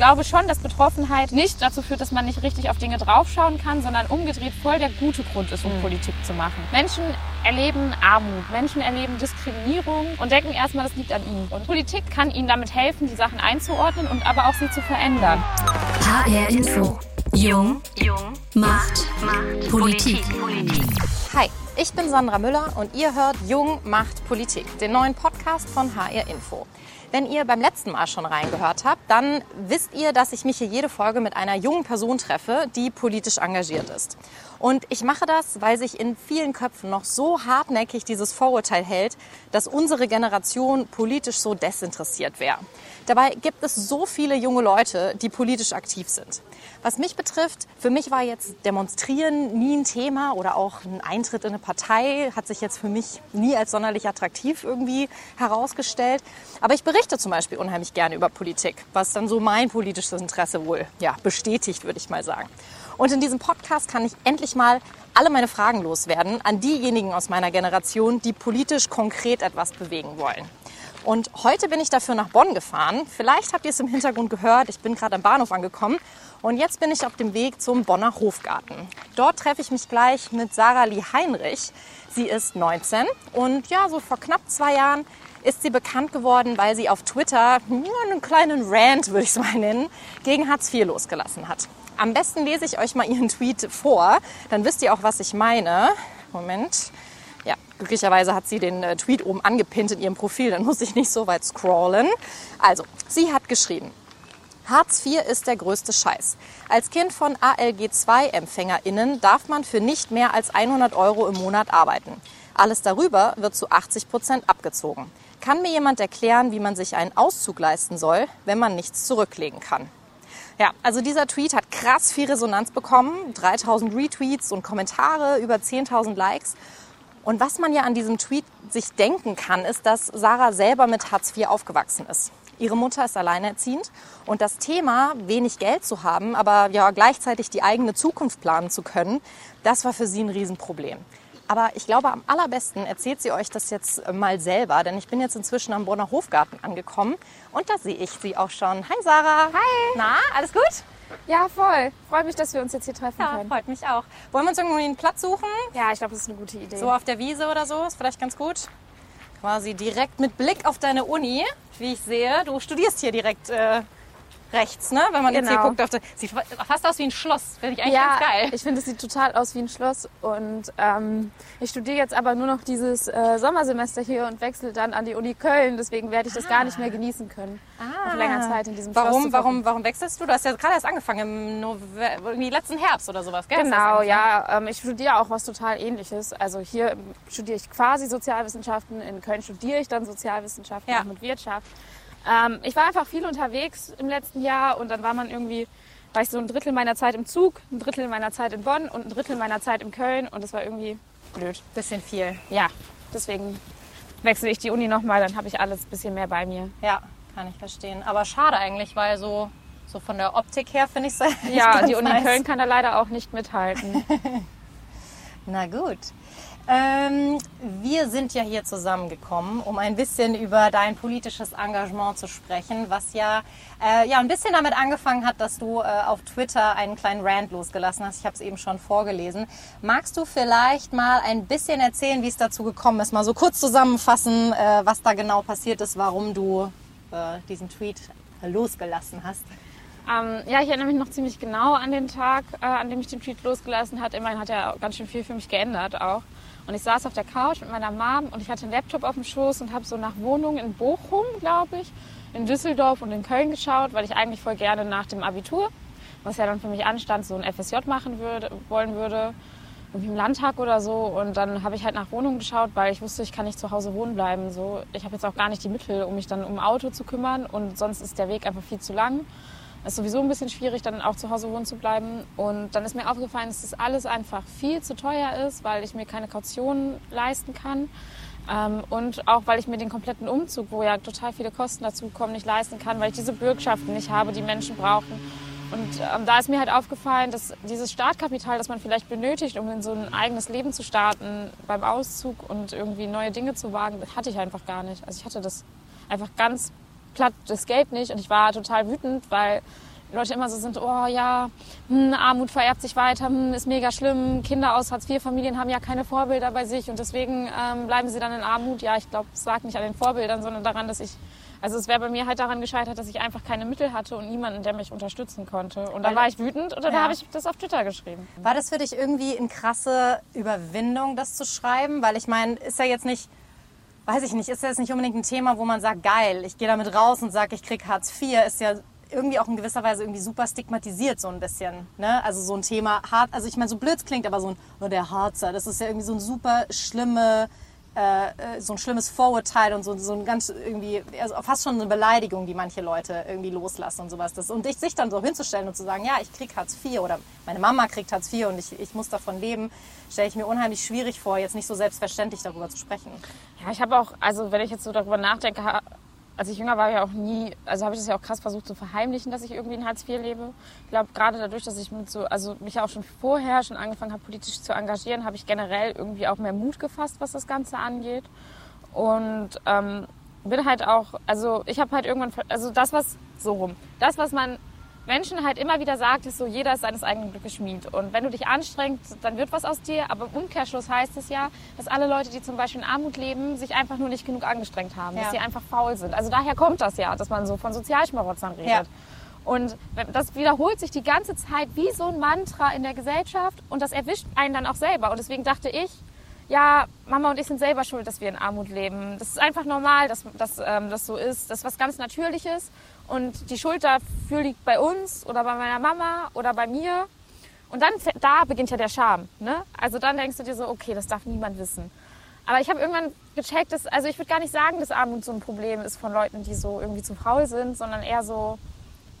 glaube schon, dass Betroffenheit nicht dazu führt, dass man nicht richtig auf Dinge draufschauen kann, sondern umgedreht voll der gute Grund ist, um mhm. Politik zu machen. Menschen erleben Armut, Menschen erleben Diskriminierung und denken erstmal, das liegt an ihnen. Und Politik kann ihnen damit helfen, die Sachen einzuordnen und aber auch sie zu verändern. HR Info. Jung, Jung, Macht, Macht, Politik. Politik. Hi, ich bin Sandra Müller und ihr hört Jung, Macht, Politik, den neuen Podcast von HR Info. Wenn ihr beim letzten Mal schon reingehört habt, dann wisst ihr, dass ich mich hier jede Folge mit einer jungen Person treffe, die politisch engagiert ist. Und ich mache das, weil sich in vielen Köpfen noch so hartnäckig dieses Vorurteil hält, dass unsere Generation politisch so desinteressiert wäre. Dabei gibt es so viele junge Leute, die politisch aktiv sind. Was mich betrifft, für mich war jetzt Demonstrieren nie ein Thema oder auch ein Eintritt in eine Partei hat sich jetzt für mich nie als sonderlich attraktiv irgendwie herausgestellt. Aber ich berichte zum Beispiel unheimlich gerne über Politik, was dann so mein politisches Interesse wohl ja, bestätigt, würde ich mal sagen. Und in diesem Podcast kann ich endlich mal alle meine Fragen loswerden an diejenigen aus meiner Generation, die politisch konkret etwas bewegen wollen. Und heute bin ich dafür nach Bonn gefahren. Vielleicht habt ihr es im Hintergrund gehört. Ich bin gerade am Bahnhof angekommen. Und jetzt bin ich auf dem Weg zum Bonner Hofgarten. Dort treffe ich mich gleich mit Sarah Lee Heinrich. Sie ist 19 und ja, so vor knapp zwei Jahren ist sie bekannt geworden, weil sie auf Twitter ja, einen kleinen Rant, würde ich es mal nennen, gegen Hartz IV losgelassen hat. Am besten lese ich euch mal ihren Tweet vor, dann wisst ihr auch, was ich meine. Moment. Ja, glücklicherweise hat sie den äh, Tweet oben angepinnt in ihrem Profil, dann muss ich nicht so weit scrollen. Also, sie hat geschrieben, Hartz IV ist der größte Scheiß. Als Kind von ALG-2-EmpfängerInnen darf man für nicht mehr als 100 Euro im Monat arbeiten. Alles darüber wird zu 80 Prozent abgezogen. Kann mir jemand erklären, wie man sich einen Auszug leisten soll, wenn man nichts zurücklegen kann? Ja, also dieser Tweet hat krass viel Resonanz bekommen. 3000 Retweets und Kommentare, über 10.000 Likes. Und was man ja an diesem Tweet sich denken kann, ist, dass Sarah selber mit Hartz IV aufgewachsen ist. Ihre Mutter ist alleinerziehend und das Thema, wenig Geld zu haben, aber ja gleichzeitig die eigene Zukunft planen zu können, das war für sie ein Riesenproblem. Aber ich glaube, am allerbesten erzählt sie euch das jetzt mal selber, denn ich bin jetzt inzwischen am Bonner Hofgarten angekommen und da sehe ich sie auch schon. Hi Sarah. Hi. Na, alles gut? Ja, voll. Freut mich, dass wir uns jetzt hier treffen ja, können. freut mich auch. Wollen wir uns irgendwo einen Platz suchen? Ja, ich glaube, das ist eine gute Idee. So auf der Wiese oder so, ist vielleicht ganz gut. Quasi direkt mit Blick auf deine Uni, wie ich sehe. Du studierst hier direkt äh, rechts, ne? Wenn man genau. jetzt hier genau. guckt. Auf der, sieht fast aus wie ein Schloss. Finde ich eigentlich ja, ganz geil. Ich finde, es sieht total aus wie ein Schloss. Und ähm, ich studiere jetzt aber nur noch dieses äh, Sommersemester hier und wechsle dann an die Uni Köln. Deswegen werde ich das ah. gar nicht mehr genießen können. Ah. Auf länger Zeit in diesem warum, Schloss. Warum, warum wechselst du? Du hast ja gerade erst angefangen im November, irgendwie letzten Herbst oder sowas, gell? Genau, ja. Ähm, ich studiere auch was total ähnliches. Also hier studiere ich quasi Sozialwissenschaften. In Köln studiere ich dann Sozialwissenschaften ja. mit Wirtschaft. Ähm, ich war einfach viel unterwegs im letzten Jahr und dann war man irgendwie, war ich so ein Drittel meiner Zeit im Zug, ein Drittel meiner Zeit in Bonn und ein Drittel meiner Zeit in Köln und das war irgendwie blöd. Bisschen viel. Ja, deswegen wechsle ich die Uni nochmal, dann habe ich alles ein bisschen mehr bei mir. Ja, kann ich verstehen. Aber schade eigentlich, weil so, so von der Optik her finde ich es Ja, die Uni nice. Köln kann da leider auch nicht mithalten. Na gut. Ähm, wir sind ja hier zusammengekommen, um ein bisschen über dein politisches Engagement zu sprechen, was ja, äh, ja ein bisschen damit angefangen hat, dass du äh, auf Twitter einen kleinen Rant losgelassen hast. Ich habe es eben schon vorgelesen. Magst du vielleicht mal ein bisschen erzählen, wie es dazu gekommen ist? Mal so kurz zusammenfassen, äh, was da genau passiert ist, warum du äh, diesen Tweet losgelassen hast. Ähm, ja, ich erinnere mich noch ziemlich genau an den Tag, äh, an dem ich den Tweet losgelassen habe. Immerhin hat er ganz schön viel für mich geändert auch. Und ich saß auf der Couch mit meiner Mom und ich hatte einen Laptop auf dem Schoß und habe so nach Wohnungen in Bochum, glaube ich, in Düsseldorf und in Köln geschaut, weil ich eigentlich voll gerne nach dem Abitur, was ja dann für mich anstand, so ein FSJ machen würde, wollen würde, irgendwie im Landtag oder so. Und dann habe ich halt nach Wohnungen geschaut, weil ich wusste, ich kann nicht zu Hause wohnen bleiben. So, ich habe jetzt auch gar nicht die Mittel, um mich dann um Auto zu kümmern und sonst ist der Weg einfach viel zu lang. Ist sowieso ein bisschen schwierig, dann auch zu Hause wohnen zu bleiben. Und dann ist mir aufgefallen, dass das alles einfach viel zu teuer ist, weil ich mir keine Kaution leisten kann. Ähm, und auch, weil ich mir den kompletten Umzug, wo ja total viele Kosten dazu kommen, nicht leisten kann, weil ich diese Bürgschaften nicht habe, die Menschen brauchen. Und ähm, da ist mir halt aufgefallen, dass dieses Startkapital, das man vielleicht benötigt, um in so ein eigenes Leben zu starten, beim Auszug und irgendwie neue Dinge zu wagen, hatte ich einfach gar nicht. Also ich hatte das einfach ganz platt das Geld nicht und ich war total wütend, weil Leute immer so sind, oh ja, hm, Armut vererbt sich weiter, hm, ist mega schlimm, Kinder aus Hartz-IV-Familien haben ja keine Vorbilder bei sich und deswegen ähm, bleiben sie dann in Armut. Ja, ich glaube, es lag nicht an den Vorbildern, sondern daran, dass ich, also es wäre bei mir halt daran gescheitert, dass ich einfach keine Mittel hatte und niemanden, der mich unterstützen konnte. Und da war ich wütend und dann Ja. habe ich das auf Twitter geschrieben. War das für dich irgendwie eine krasse Überwindung, das zu schreiben? Weil ich meine, ist ja jetzt nicht, weiß ich nicht, ist jetzt nicht unbedingt ein Thema, wo man sagt, geil, ich gehe damit raus und sage, ich krieg Hartz IV, ist ja irgendwie auch in gewisser Weise irgendwie super stigmatisiert so ein bisschen. Ne? Also so ein Thema hart, also ich meine, so blöd klingt, aber so ein, oh, der Harzer, das ist ja irgendwie so ein super schlimme, äh, äh, so ein schlimmes Vorurteil und so, so ein ganz irgendwie, also fast schon eine Beleidigung, die manche Leute irgendwie loslassen und sowas. Das, und ich sich dann so hinzustellen und zu sagen, ja, ich krieg Hartz IV oder meine Mama kriegt Hartz IV und ich, ich muss davon leben, stelle ich mir unheimlich schwierig vor, jetzt nicht so selbstverständlich darüber zu sprechen. Ja, ich habe auch, also wenn ich jetzt so darüber nachdenke, als ich jünger war, ja auch nie, also habe ich das ja auch krass versucht zu verheimlichen, dass ich irgendwie in Hartz IV lebe. Ich glaube, gerade dadurch, dass ich mit so, also mich ja auch schon vorher schon angefangen habe, politisch zu engagieren, habe ich generell irgendwie auch mehr Mut gefasst, was das Ganze angeht. Und ähm, bin halt auch, also ich habe halt irgendwann, also das, was, so rum, das, was man Menschen halt immer wieder sagt, ist so, jeder ist seines eigenen Glückes Schmied. Und wenn du dich anstrengst, dann wird was aus dir. Aber im Umkehrschluss heißt es ja, dass alle Leute, die zum Beispiel in Armut leben, sich einfach nur nicht genug angestrengt haben. Ja. Dass sie einfach faul sind. Also daher kommt das ja, dass man so von Sozialschmarotzern redet. Ja. Und das wiederholt sich die ganze Zeit wie so ein Mantra in der Gesellschaft. Und das erwischt einen dann auch selber. Und deswegen dachte ich, ja, Mama und ich sind selber schuld, dass wir in Armut leben. Das ist einfach normal, dass, dass ähm, das so ist. Das ist was ganz Natürliches. Und die Schuld dafür liegt bei uns oder bei meiner Mama oder bei mir. Und dann, da beginnt ja der Charme. Ne? Also dann denkst du dir so, okay, das darf niemand wissen. Aber ich habe irgendwann gecheckt, dass, also ich würde gar nicht sagen, dass Armut so ein Problem ist von Leuten, die so irgendwie zu faul sind, sondern eher so,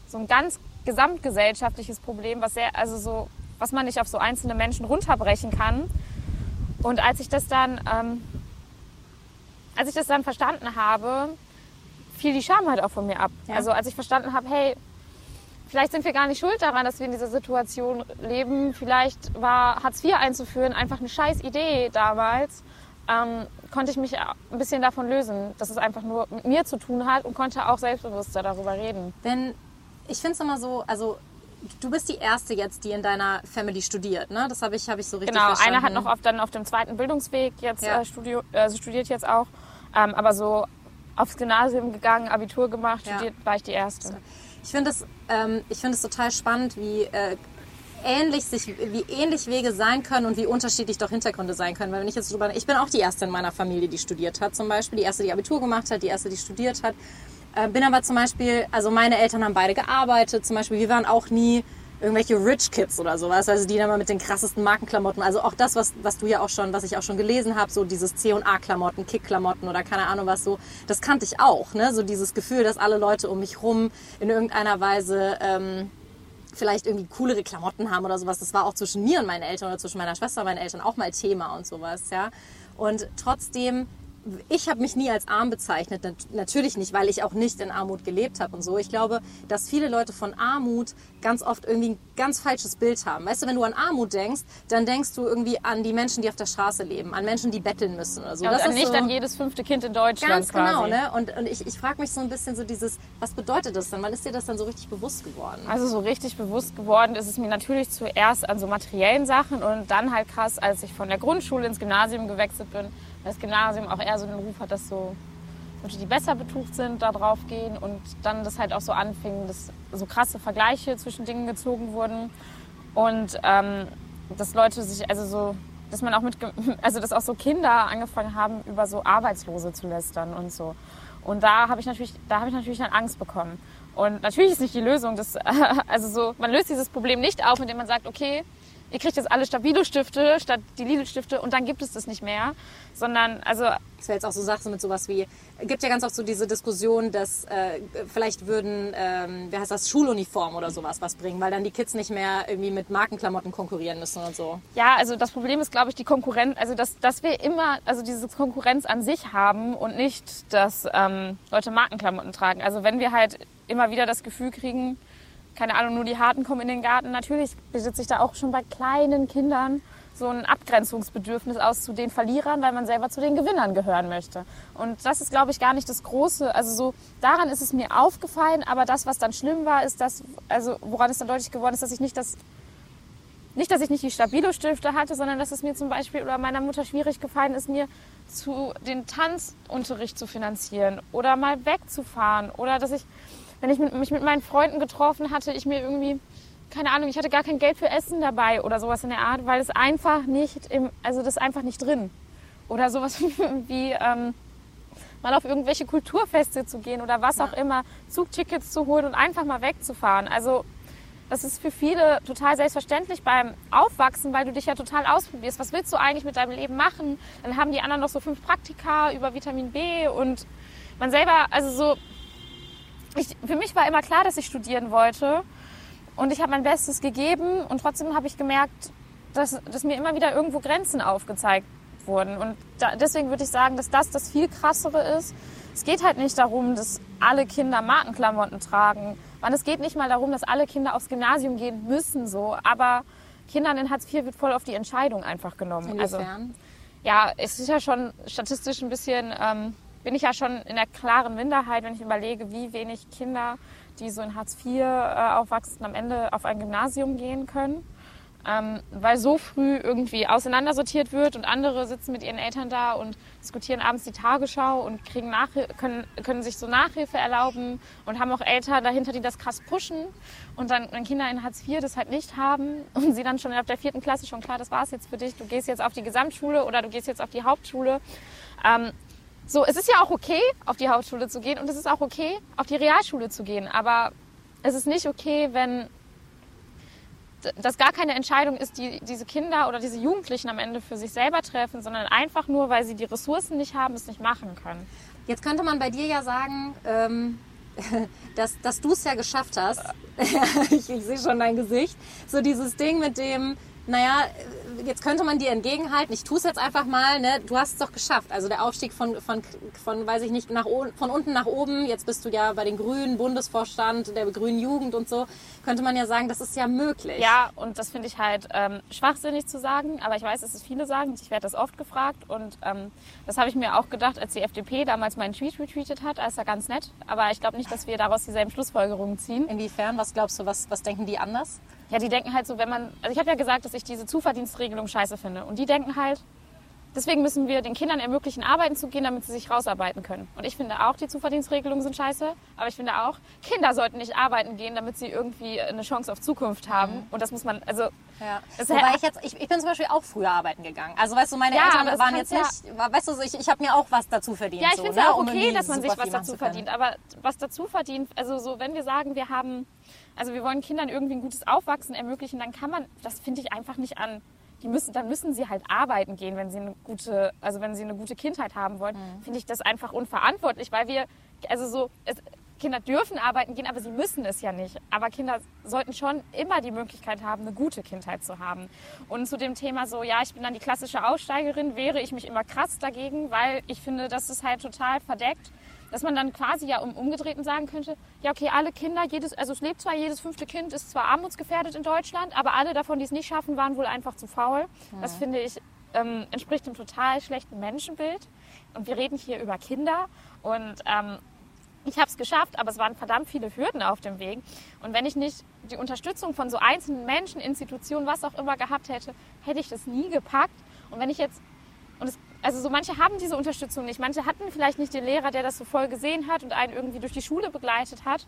so ein ganz gesamtgesellschaftliches Problem, was sehr, also so, was man nicht auf so einzelne Menschen runterbrechen kann. Und als ich das dann, ähm, als ich das dann verstanden habe, fiel die Scham halt auch von mir ab. Ja. Also als ich verstanden habe, hey, vielleicht sind wir gar nicht schuld daran, dass wir in dieser Situation leben. Vielleicht war Hartz IV einzuführen einfach eine scheiß Idee damals. Ähm, konnte ich mich ein bisschen davon lösen, dass es einfach nur mit mir zu tun hat und konnte auch selbstbewusster darüber reden. Denn ich finde es immer so, also du bist die Erste jetzt, die in deiner Family studiert, ne? Das habe ich, hab ich so richtig Genau, verstanden. einer hat noch auf, dann auf dem zweiten Bildungsweg jetzt Ja. äh, studio, also studiert jetzt auch, ähm, aber so aufs Gymnasium gegangen, Abitur gemacht, Ja. studiert war ich die Erste. Ich finde es, ähm, ich es total spannend, wie äh, ähnlich sich, wie ähnlich Wege sein können und wie unterschiedlich doch Hintergründe sein können. Weil wenn ich jetzt drüber, ich bin auch die erste in meiner Familie, die studiert hat, zum Beispiel die erste, die Abitur gemacht hat, die erste, die studiert hat. Äh, bin aber zum Beispiel, also meine Eltern haben beide gearbeitet. Zum Beispiel, wir waren auch nie irgendwelche Rich Kids oder sowas, also die dann mal mit den krassesten Markenklamotten, also auch das, was, was du ja auch schon, was ich auch schon gelesen habe, so dieses C&A-Klamotten, Kick-Klamotten oder keine Ahnung was so, das kannte ich auch, ne, so dieses Gefühl, dass alle Leute um mich rum in irgendeiner Weise ähm, vielleicht irgendwie coolere Klamotten haben oder sowas. Das war auch zwischen mir und meinen Eltern oder zwischen meiner Schwester und meinen Eltern auch mal Thema und sowas, ja. Und trotzdem, ich habe mich nie als arm bezeichnet, nat natürlich nicht, weil ich auch nicht in Armut gelebt habe und so. Ich glaube, dass viele Leute von Armut ganz oft irgendwie ein ganz falsches Bild haben. Weißt du, wenn du an Armut denkst, dann denkst du irgendwie an die Menschen, die auf der Straße leben, an Menschen, die betteln müssen oder so. Ja, Das ist nicht so- an jedes fünfte Kind in Deutschland Ganz quasi. genau, ne? Und, und ich, ich frage mich so ein bisschen so dieses, was bedeutet das denn? Wann ist dir das dann so richtig bewusst geworden? Also so richtig bewusst geworden ist es mir natürlich zuerst an so materiellen Sachen und dann halt krass, als ich von der Grundschule ins Gymnasium gewechselt bin, das Gymnasium auch eher so den Ruf hat, dass so Leute, die besser betucht sind, da drauf gehen und dann das halt auch so anfing, dass so krasse Vergleiche zwischen Dingen gezogen wurden und ähm, dass Leute sich, also so, dass man auch mit, also dass auch so Kinder angefangen haben, über so Arbeitslose zu lästern und so. Und da habe ich natürlich, da habe ich natürlich dann Angst bekommen. Und natürlich ist nicht die Lösung, das, also so, man löst dieses Problem nicht auf, indem man sagt, okay, ihr kriegt jetzt alle Stabilo-Stifte statt die Lidl-Stifte und dann gibt es das nicht mehr, sondern, also Das wäre jetzt auch so Sachen mit sowas wie, gibt ja ganz oft so diese Diskussion, dass äh, vielleicht würden, ähm, wie heißt das, Schuluniform oder sowas was bringen, weil dann die Kids nicht mehr irgendwie mit Markenklamotten konkurrieren müssen und so. Ja, also das Problem ist, glaube ich, die Konkurrenz, also dass, dass wir immer, also diese Konkurrenz an sich haben und nicht, dass ähm, Leute Markenklamotten tragen. Also wenn wir halt immer wieder das Gefühl kriegen, keine Ahnung, nur die Harten kommen in den Garten, natürlich besitze ich da auch schon bei kleinen Kindern so ein Abgrenzungsbedürfnis aus zu den Verlierern, weil man selber zu den Gewinnern gehören möchte. Und das ist, glaube ich, gar nicht das Große. Also so daran ist es mir aufgefallen, aber das, was dann schlimm war, ist das, also woran es dann deutlich geworden ist, dass ich nicht das nicht, dass ich nicht die Stabilo-Stifte hatte, sondern dass es mir zum Beispiel oder meiner Mutter schwierig gefallen ist, mir zu den Tanzunterricht zu finanzieren oder mal wegzufahren oder dass ich, wenn ich mit, mich mit meinen Freunden getroffen hatte, ich mir irgendwie keine Ahnung, ich hatte gar kein Geld für Essen dabei oder sowas in der Art, weil es einfach nicht im, also das ist einfach nicht drin. Oder sowas wie ähm, mal auf irgendwelche Kulturfeste zu gehen oder was auch immer, Zugtickets zu holen und einfach mal wegzufahren. Also das ist für viele total selbstverständlich beim Aufwachsen, weil du dich ja total ausprobierst. Was willst du eigentlich mit deinem Leben machen? Dann haben die anderen noch so fünf Praktika über Vitamin B und man selber, also so, ich, für mich war immer klar, dass ich studieren wollte und ich habe mein Bestes gegeben und trotzdem habe ich gemerkt, dass, dass mir immer wieder irgendwo Grenzen aufgezeigt wurden. Und da, deswegen würde ich sagen, dass das das viel krassere ist. Es geht halt nicht darum, dass alle Kinder Markenklamotten tragen und es geht nicht mal darum, dass alle Kinder aufs Gymnasium gehen müssen, so. Aber Kindern in Hartz IV wird voll auf die Entscheidung einfach genommen. Also, Inwiefern? Also, ja, es ist ja schon statistisch ein bisschen, ähm, bin ich ja schon in der klaren Minderheit, wenn ich überlege, wie wenig Kinder, die so in Hartz IV äh, aufwachsen, am Ende auf ein Gymnasium gehen können ähm, weil so früh irgendwie auseinandersortiert wird und andere sitzen mit ihren Eltern da und diskutieren abends die Tagesschau und kriegen können, können sich so Nachhilfe erlauben und haben auch Eltern dahinter, die das krass pushen und dann, wenn Kinder in Hartz IV das halt nicht haben und sie dann schon ab der vierten Klasse schon klar, das war's jetzt für dich, du gehst jetzt auf die Gesamtschule oder du gehst jetzt auf die Hauptschule. Ähm, so, es ist ja auch okay, auf die Hauptschule zu gehen und es ist auch okay, auf die Realschule zu gehen, aber es ist nicht okay, wenn das gar keine Entscheidung ist, die diese Kinder oder diese Jugendlichen am Ende für sich selber treffen, sondern einfach nur, weil sie die Ressourcen nicht haben, es nicht machen können. Jetzt könnte man bei dir ja sagen, ähm, dass, dass du es ja geschafft hast. ich, ich sehe schon dein Gesicht. So dieses Ding mit dem, naja, jetzt könnte man dir entgegenhalten, ich tue es jetzt einfach mal, ne? du hast es doch geschafft. Also der Aufstieg von, von, von weiß ich nicht, nach, von unten nach oben, jetzt bist du ja bei den Grünen, Bundesvorstand der Grünen Jugend und so, könnte man ja sagen, das ist ja möglich. Ja, und das finde ich halt ähm, schwachsinnig zu sagen, aber ich weiß, dass es viele sagen, ich werde das oft gefragt und ähm, das habe ich mir auch gedacht, als die FDP damals meinen Tweet retweetet hat, ist ja ganz nett, aber ich glaube nicht, dass wir daraus dieselben Schlussfolgerungen ziehen. Inwiefern? Was glaubst du, was, was denken die anders? Ja, die denken halt so, wenn man, also ich habe ja gesagt, dass ich diese Zuverdienstregelung scheiße finde. Und die denken halt, deswegen müssen wir den Kindern ermöglichen, arbeiten zu gehen, damit sie sich rausarbeiten können. Und ich finde auch, die Zuverdienstregelungen sind scheiße. Aber ich finde auch, Kinder sollten nicht arbeiten gehen, damit sie irgendwie eine Chance auf Zukunft haben. Mhm. Und das muss man, also. Ja. Wobei ich jetzt, ich, ich bin zum Beispiel auch früher arbeiten gegangen. Also weißt du, meine ja, Eltern waren jetzt ja. nicht, weißt du, ich, ich habe mir auch was dazu verdient. Ja, ich finde es so, ne? auch okay, um dass man sich was dazu verdient. Aber was dazu verdient, also so, wenn wir sagen, wir haben also wir wollen Kindern irgendwie ein gutes Aufwachsen ermöglichen, dann kann man, das finde ich einfach nicht an. Die müssen, dann müssen sie halt arbeiten gehen, wenn sie eine gute, also wenn sie eine gute Kindheit haben wollen. Mhm. Finde ich das einfach unverantwortlich, weil wir, also so, es, Kinder dürfen arbeiten gehen, aber sie müssen es ja nicht. Aber Kinder sollten schon immer die Möglichkeit haben, eine gute Kindheit zu haben. Und zu dem Thema so, ja, ich bin dann die klassische Aussteigerin, wehre ich mich immer krass dagegen, weil ich finde, das ist halt total verdeckt dass man dann quasi ja um, umgedreht sagen könnte, ja okay, alle Kinder, jedes, also es lebt zwar jedes fünfte Kind, ist zwar armutsgefährdet in Deutschland, aber alle davon, die es nicht schaffen, waren wohl einfach zu faul. Mhm. Das finde ich ähm, entspricht einem total schlechten Menschenbild. Und wir reden hier über Kinder und ähm, ich habe es geschafft, aber es waren verdammt viele Hürden auf dem Weg. Und wenn ich nicht die Unterstützung von so einzelnen Menschen, Institutionen, was auch immer gehabt hätte, hätte ich das nie gepackt. Und wenn ich jetzt, und es also so manche haben diese Unterstützung nicht. Manche hatten vielleicht nicht den Lehrer, der das so voll gesehen hat und einen irgendwie durch die Schule begleitet hat.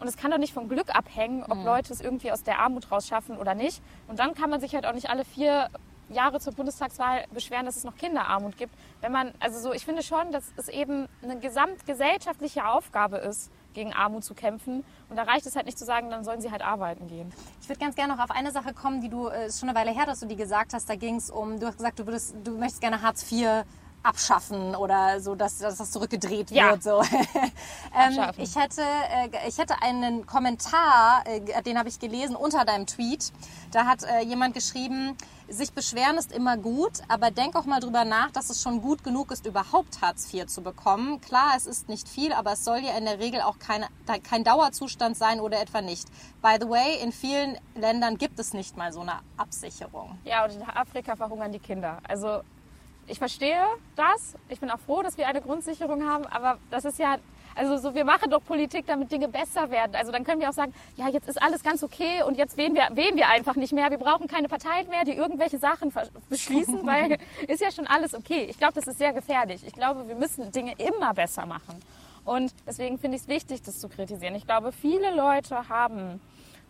Und es kann doch nicht vom Glück abhängen, ob mhm. Leute es irgendwie aus der Armut rausschaffen oder nicht. Und dann kann man sich halt auch nicht alle vier Jahre zur Bundestagswahl beschweren, dass es noch Kinderarmut gibt. Wenn man, also so, ich finde schon, dass es eben eine gesamtgesellschaftliche Aufgabe ist, gegen Armut zu kämpfen. Und da reicht es halt nicht zu sagen, dann sollen sie halt arbeiten gehen. Ich würde ganz gerne noch auf eine Sache kommen, die du, äh, ist schon eine Weile her, dass du die gesagt hast. Da ging es um, du hast gesagt, du, würdest, du möchtest gerne Hartz IV abschaffen oder so, dass, dass das zurückgedreht Ja. wird. So. ähm, ich, hätte, äh, ich hätte einen Kommentar, äh, den habe ich gelesen unter deinem Tweet. Da hat äh, jemand geschrieben, sich beschweren ist immer gut, aber denk auch mal drüber nach, dass es schon gut genug ist, überhaupt Hartz IV zu bekommen. Klar, es ist nicht viel, aber es soll ja in der Regel auch keine, kein Dauerzustand sein oder etwa nicht. By the way, in vielen Ländern gibt es nicht mal so eine Absicherung. Ja, und in Afrika verhungern die Kinder. Also ich verstehe das. Ich bin auch froh, dass wir eine Grundsicherung haben, aber das ist ja, also so, wir machen doch Politik, damit Dinge besser werden. Also dann können wir auch sagen, ja, jetzt ist alles ganz okay und jetzt wählen wir, wählen wir einfach nicht mehr. Wir brauchen keine Parteien mehr, die irgendwelche Sachen beschließen, weil ist ja schon alles okay. Ich glaube, das ist sehr gefährlich. Ich glaube, wir müssen Dinge immer besser machen. Und deswegen finde ich es wichtig, das zu kritisieren. Ich glaube, viele Leute haben,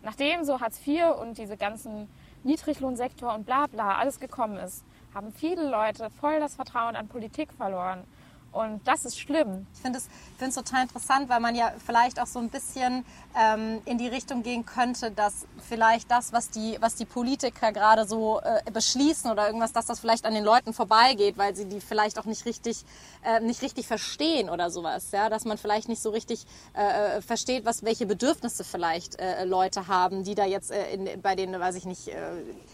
nachdem so Hartz IV und diese ganzen Niedriglohnsektor und bla bla alles gekommen ist, haben viele Leute voll das Vertrauen an Politik verloren. Und das ist schlimm. Ich finde es total interessant, weil man ja vielleicht auch so ein bisschen ähm, in die Richtung gehen könnte, dass vielleicht das, was die, was die Politiker gerade so äh, beschließen oder irgendwas, dass das vielleicht an den Leuten vorbeigeht, weil sie die vielleicht auch nicht richtig, äh, nicht richtig verstehen oder sowas. Ja? Dass man vielleicht nicht so richtig äh, versteht, was, welche Bedürfnisse vielleicht äh, Leute haben, die da jetzt äh, in, bei den, weiß ich nicht, äh,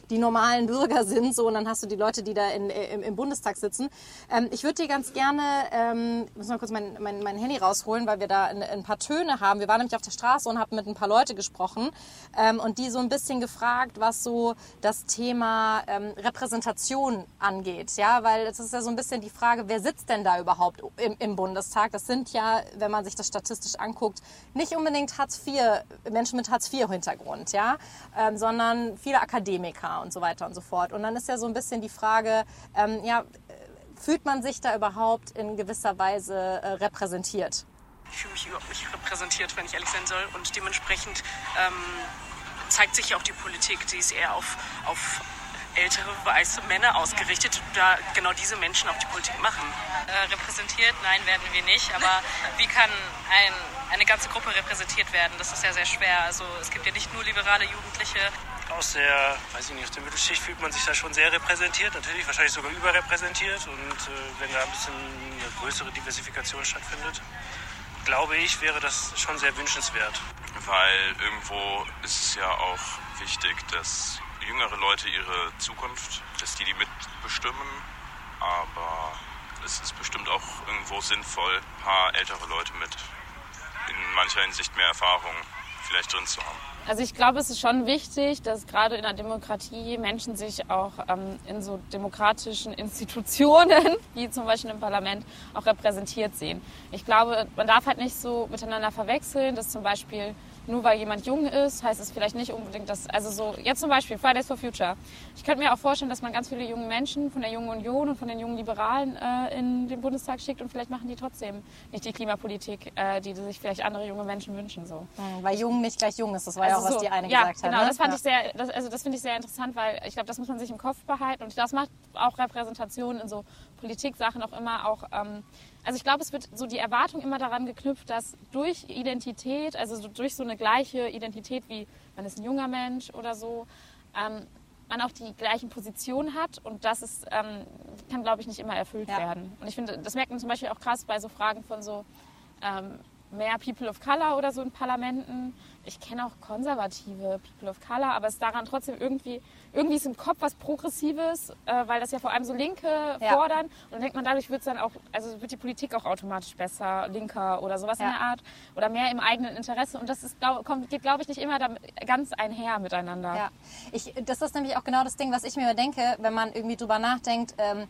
die normalen Bürger sind. So, und dann hast du die Leute, die da in, im, im Bundestag sitzen. Ähm, ich würde dir ganz gerne, ähm, muss mal kurz mein, mein, mein Handy rausholen, weil wir da ein, ein paar Töne haben. Wir waren nämlich auf der Straße und haben mit ein paar Leute gesprochen ähm, und die so ein bisschen gefragt, was so das Thema ähm, Repräsentation angeht. Ja, weil es ist ja so ein bisschen die Frage, wer sitzt denn da überhaupt im, im Bundestag? Das sind ja, wenn man sich das statistisch anguckt, nicht unbedingt Hartz IV, Menschen mit Hartz IV-Hintergrund, ja, ähm, sondern viele Akademiker und so weiter und so fort. Und dann ist ja so ein bisschen die Frage, ähm, ja, fühlt man sich da überhaupt in gewisser Weise äh, repräsentiert? Ich fühle mich überhaupt nicht repräsentiert, wenn ich ehrlich sein soll. Und dementsprechend ähm, zeigt sich ja auch die Politik, die ist eher auf, auf ältere weiße Männer ausgerichtet, da genau diese Menschen auch die Politik machen. äh, repräsentiert. Nein, werden wir nicht. Aber wie kann ein, eine ganze Gruppe repräsentiert werden? Das ist ja sehr schwer. Also es gibt ja nicht nur liberale Jugendliche. Aus der, weiß ich nicht, aus der Mittelschicht fühlt man sich da schon sehr repräsentiert, natürlich wahrscheinlich sogar überrepräsentiert. Und äh, wenn da ein bisschen eine größere Diversifikation stattfindet, glaube ich, wäre das schon sehr wünschenswert. weil irgendwo ist es ja auch wichtig, dass jüngere Leute ihre Zukunft, dass die die mitbestimmen, aber es ist bestimmt auch irgendwo sinnvoll, ein paar ältere Leute mit in mancher Hinsicht mehr Erfahrung vielleicht drin zu haben. Also ich glaube, es ist schon wichtig, dass gerade in der Demokratie Menschen sich auch ähm, in so demokratischen Institutionen, wie zum Beispiel im Parlament, auch repräsentiert sehen. Ich glaube, man darf halt nicht so miteinander verwechseln, dass zum Beispiel nur weil jemand jung ist, heißt es vielleicht nicht unbedingt, dass, also so, jetzt zum Beispiel Fridays for Future. Ich könnte mir auch vorstellen, dass man ganz viele junge Menschen von der Jungen Union und von den jungen Liberalen äh, in den Bundestag schickt und vielleicht machen die trotzdem nicht die Klimapolitik, äh, die sich vielleicht andere junge Menschen wünschen, so. Weil jung nicht gleich jung ist, das war ja auch, was Also so, die eine ja, gesagt hat. genau, ne? das fand ja. ich sehr, das, also das finde ich sehr interessant, weil ich glaube, das muss man sich im Kopf behalten und das macht auch Repräsentation in so Politiksachen auch immer auch, ähm, also ich glaube, es wird so die Erwartung immer daran geknüpft, dass durch Identität, also so durch so eine gleiche Identität wie man ist ein junger Mensch oder so, ähm, man auch die gleichen Positionen hat und das ist, ähm, kann, glaube ich, nicht immer erfüllt Ja. werden. Und ich finde, das merkt man zum Beispiel auch krass bei so Fragen von so ähm, mehr People of Color oder so in Parlamenten. Ich kenne auch konservative People of Color, aber es ist daran trotzdem irgendwie, irgendwie ist im Kopf was Progressives, äh, weil das ja vor allem so Linke Ja. fordern. Und dann denkt man, dadurch wird es dann auch, also wird die Politik auch automatisch besser, linker oder sowas in Ja. der Art. Oder mehr im eigenen Interesse. Und das ist, glaub, kommt, geht, glaube ich, nicht immer damit, ganz einher miteinander. Ja, ich, das ist nämlich auch genau das Ding, was ich mir denke, wenn man irgendwie drüber nachdenkt, ähm,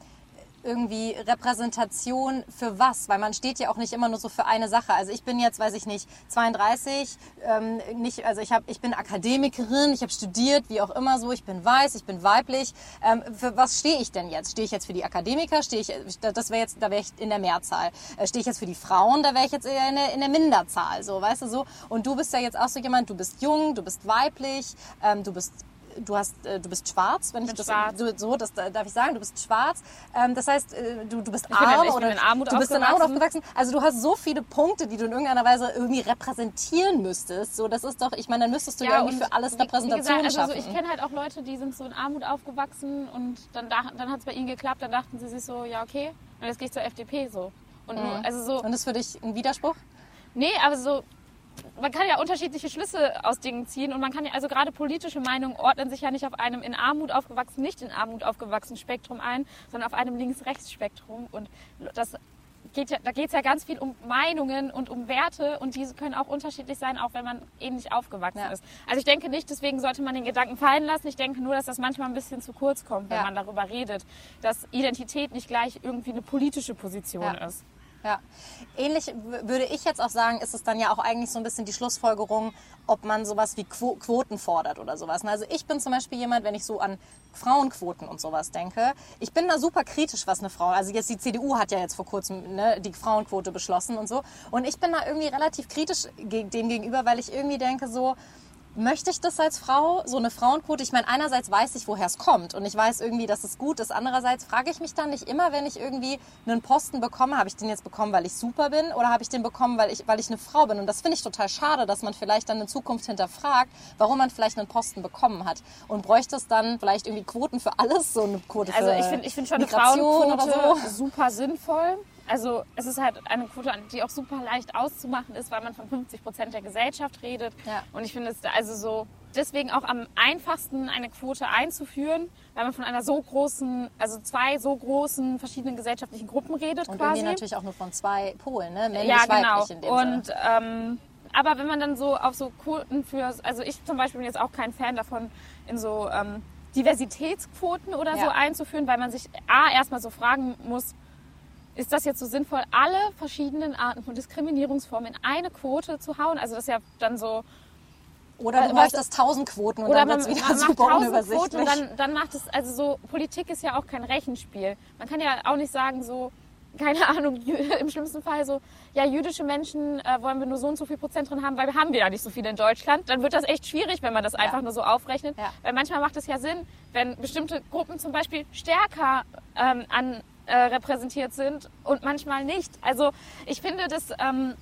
irgendwie Repräsentation für was? Weil man steht ja auch nicht immer nur so für eine Sache. Also ich bin jetzt, weiß ich nicht, 32, ähm, nicht, also ich, hab, ich bin Akademikerin, ich habe studiert, wie auch immer so, ich bin weiß, ich bin weiblich. Ähm, für was stehe ich denn jetzt? Stehe ich jetzt für die Akademiker? Stehe ich, das wäre jetzt, da wäre ich in der Mehrzahl. Äh, stehe ich jetzt für die Frauen? Da wäre ich jetzt eher in der, in der Minderzahl, so, weißt du so. Und du bist ja jetzt auch so jemand, du bist jung, du bist weiblich, ähm, du bist du hast, äh, du bist schwarz, wenn ich bin das schwarz. so, so das darf ich sagen, du bist schwarz. Ähm, das heißt, äh, du, du bist arm ich oder in Armut du bist in Armut aufgewachsen. Also du hast so viele Punkte, die du in irgendeiner Weise irgendwie repräsentieren müsstest. So, das ist doch, ich meine, dann müsstest du ja, irgendwie und für alles wie- wie Repräsentation gesagt, also so, schaffen. ich kenne halt auch Leute, die sind so in Armut aufgewachsen und dann, dann hat es bei ihnen geklappt, dann dachten sie sich so, ja okay, Und jetzt gehe ich zur FDP so. Und nur, also so, Und ist für dich ein Widerspruch? nee, aber so, man kann ja unterschiedliche Schlüsse aus Dingen ziehen und man kann ja, also gerade politische Meinungen ordnen sich ja nicht auf einem in Armut aufgewachsen, nicht in Armut aufgewachsenen Spektrum ein, sondern auf einem Links-Rechts-Spektrum. Und das geht ja, da geht es ja ganz viel um Meinungen und um Werte und diese können auch unterschiedlich sein, auch wenn man ähnlich aufgewachsen Ja. ist. Also ich denke nicht, deswegen sollte man den Gedanken fallen lassen. Ich denke nur, dass das manchmal ein bisschen zu kurz kommt, wenn Ja. man darüber redet, dass Identität nicht gleich irgendwie eine politische Position ist. Ja. Ähnlich würde ich jetzt auch sagen, ist es dann ja auch eigentlich so ein bisschen die Schlussfolgerung, ob man sowas wie Quo Quoten fordert oder sowas. Also ich bin zum Beispiel jemand, wenn ich so an Frauenquoten und sowas denke, ich bin da super kritisch, was eine Frau, also jetzt die CDU hat ja jetzt vor kurzem ne, die Frauenquote beschlossen und so. Und ich bin da irgendwie relativ kritisch dem gegenüber, weil ich irgendwie denke so, möchte ich das als Frau, so eine Frauenquote? Ich meine, einerseits weiß ich, woher es kommt und ich weiß irgendwie, dass es gut ist. Andererseits frage ich mich dann nicht immer, wenn ich irgendwie einen Posten bekomme, habe ich den jetzt bekommen, weil ich super bin oder habe ich den bekommen, weil ich, weil ich eine Frau bin? Und das finde ich total schade, dass man vielleicht dann in Zukunft hinterfragt, warum man vielleicht einen Posten bekommen hat. Und bräuchte es dann vielleicht irgendwie Quoten für alles, so eine Quote Also für ich finde ich find schon eine Migration Frauenquote oder so? super sinnvoll. Also es ist halt eine Quote, die auch super leicht auszumachen ist, weil man von 50 Prozent der Gesellschaft redet. Ja. Und ich finde es also so deswegen auch am einfachsten eine Quote einzuführen, weil man von einer so großen, also zwei so großen verschiedenen gesellschaftlichen Gruppen redet Und quasi. irgendwie natürlich auch nur von zwei Polen, ne? Männlich, Ja, genau. weiblich in dem. Und ähm, aber wenn man dann so auf so Quoten für, also ich zum Beispiel bin jetzt auch kein Fan davon, in so ähm, Diversitätsquoten oder so Ja. einzuführen, weil man sich a erstmal so fragen muss, ist das jetzt so sinnvoll, alle verschiedenen Arten von Diskriminierungsformen in eine Quote zu hauen? Also das ist ja dann so, Oder du was- bräuchtest tausend Quoten und oder dann wird es wieder man super tausend unübersichtlich. Quoten und dann, dann macht es, also so, Politik ist ja auch kein Rechenspiel. Man kann ja auch nicht sagen so, keine Ahnung, im schlimmsten Fall so, ja, jüdische Menschen äh, wollen wir nur so und so viel Prozent drin haben, weil wir haben wir ja nicht so viele in Deutschland. Dann wird das echt schwierig, wenn man das einfach nur so aufrechnet. Ja. Weil manchmal macht es ja Sinn, wenn bestimmte Gruppen zum Beispiel stärker ähm, an, äh, repräsentiert sind und manchmal nicht. Also ich finde, das ähm,